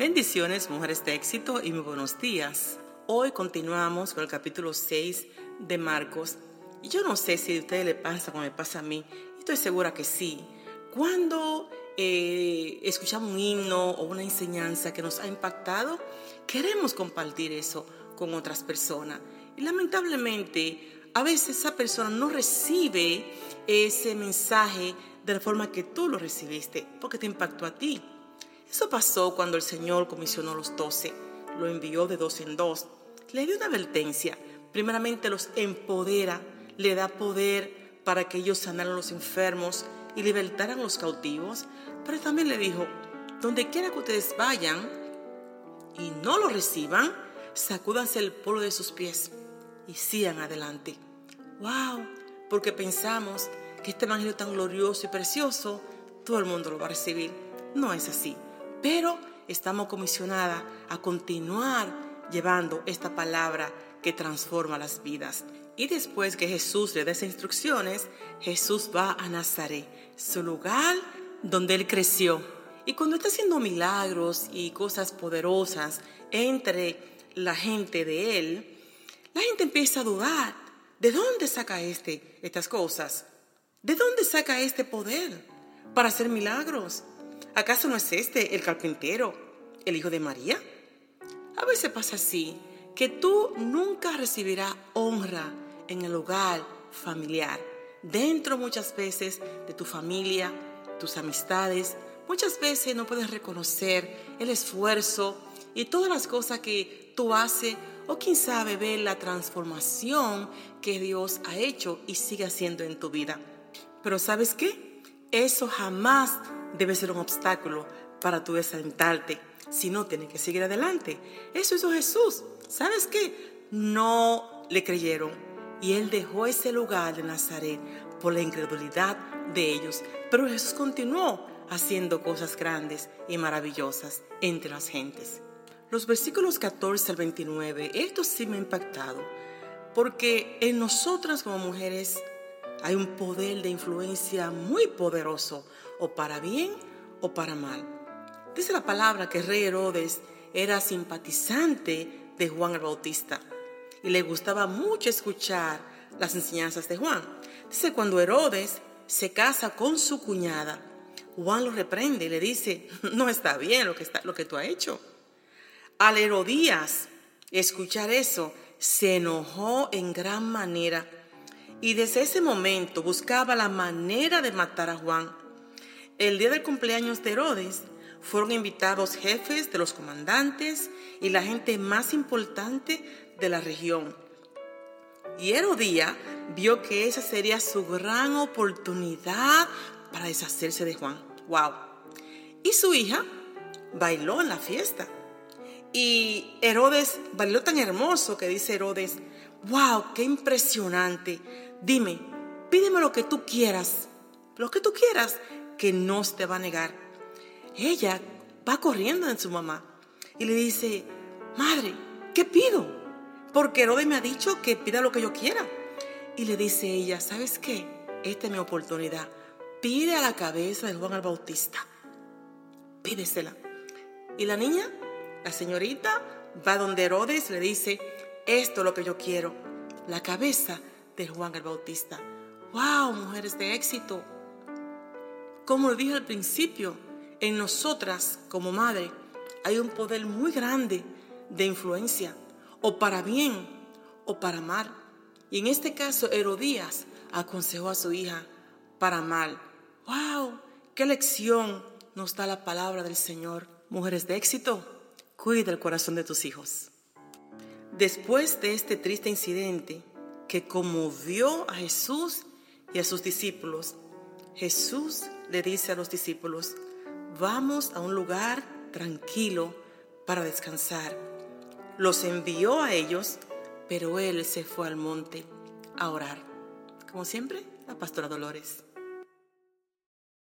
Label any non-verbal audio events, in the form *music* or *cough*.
Bendiciones, mujeres de éxito y muy buenos días. Hoy continuamos con el capítulo 6 de Marcos. Y yo no sé si a ustedes le pasa como me pasa a mí. Estoy segura que sí. Cuando eh, escuchamos un himno o una enseñanza que nos ha impactado, queremos compartir eso con otras personas. Y lamentablemente, a veces esa persona no recibe ese mensaje de la forma que tú lo recibiste, porque te impactó a ti. Eso pasó cuando el Señor comisionó a los doce, lo envió de dos en dos, le dio una advertencia, primeramente los empodera, le da poder para que ellos sanaran los enfermos y libertaran a los cautivos, pero también le dijo, donde quiera que ustedes vayan y no lo reciban, sacúdanse el polvo de sus pies y sigan adelante. ¡Wow! Porque pensamos que este evangelio tan glorioso y precioso, todo el mundo lo va a recibir. No es así pero estamos comisionadas a continuar llevando esta palabra que transforma las vidas. Y después que Jesús le dé esas instrucciones, Jesús va a Nazaret, su lugar donde él creció. Y cuando está haciendo milagros y cosas poderosas entre la gente de él, la gente empieza a dudar, ¿de dónde saca este estas cosas? ¿De dónde saca este poder para hacer milagros? ¿Acaso no es este el carpintero, el hijo de María? A veces pasa así, que tú nunca recibirás honra en el hogar familiar, dentro muchas veces de tu familia, tus amistades. Muchas veces no puedes reconocer el esfuerzo y todas las cosas que tú haces o quién sabe ver la transformación que Dios ha hecho y sigue haciendo en tu vida. Pero ¿sabes qué? Eso jamás debe ser un obstáculo para tu desalentarte. Si no, tienes que seguir adelante. Eso hizo Jesús. ¿Sabes qué? No le creyeron. Y él dejó ese lugar de Nazaret por la incredulidad de ellos. Pero Jesús continuó haciendo cosas grandes y maravillosas entre las gentes. Los versículos 14 al 29, esto sí me ha impactado, porque en nosotras como mujeres hay un poder de influencia muy poderoso, o para bien o para mal. Dice la palabra que rey Herodes era simpatizante de Juan el Bautista y le gustaba mucho escuchar las enseñanzas de Juan. Dice, cuando Herodes se casa con su cuñada, Juan lo reprende y le dice, *laughs* no está bien lo que, lo que tú has hecho. Al Herodías escuchar eso, se enojó en gran manera y desde ese momento buscaba la manera de matar a Juan. El día del cumpleaños de Herodes fueron invitados jefes de los comandantes y la gente más importante de la región. Y Herodía vio que esa sería su gran oportunidad para deshacerse de Juan. ¡Wow! Y su hija bailó en la fiesta. Y Herodes bailó tan hermoso que dice Herodes, ¡Wow! ¡Qué impresionante! Dime, pídeme lo que tú quieras, lo que tú quieras, que no te va a negar. Ella va corriendo en su mamá y le dice, madre, ¿qué pido? Porque Herodes me ha dicho que pida lo que yo quiera. Y le dice ella, ¿sabes qué? Esta es mi oportunidad. Pide a la cabeza de Juan el Bautista. Pídesela. Y la niña, la señorita, va donde Herodes le dice, esto es lo que yo quiero. La cabeza de Juan el Bautista. ¡Wow, mujeres de éxito! Como dije al principio, en nosotras como madre hay un poder muy grande de influencia, o para bien o para mal. Y en este caso, Herodías aconsejó a su hija para mal. ¡Wow! ¡Qué lección nos da la palabra del Señor! Mujeres de éxito, cuida el corazón de tus hijos. Después de este triste incidente, que conmovió a Jesús y a sus discípulos, Jesús le dice a los discípulos, vamos a un lugar tranquilo para descansar. Los envió a ellos, pero él se fue al monte a orar. Como siempre, la pastora Dolores.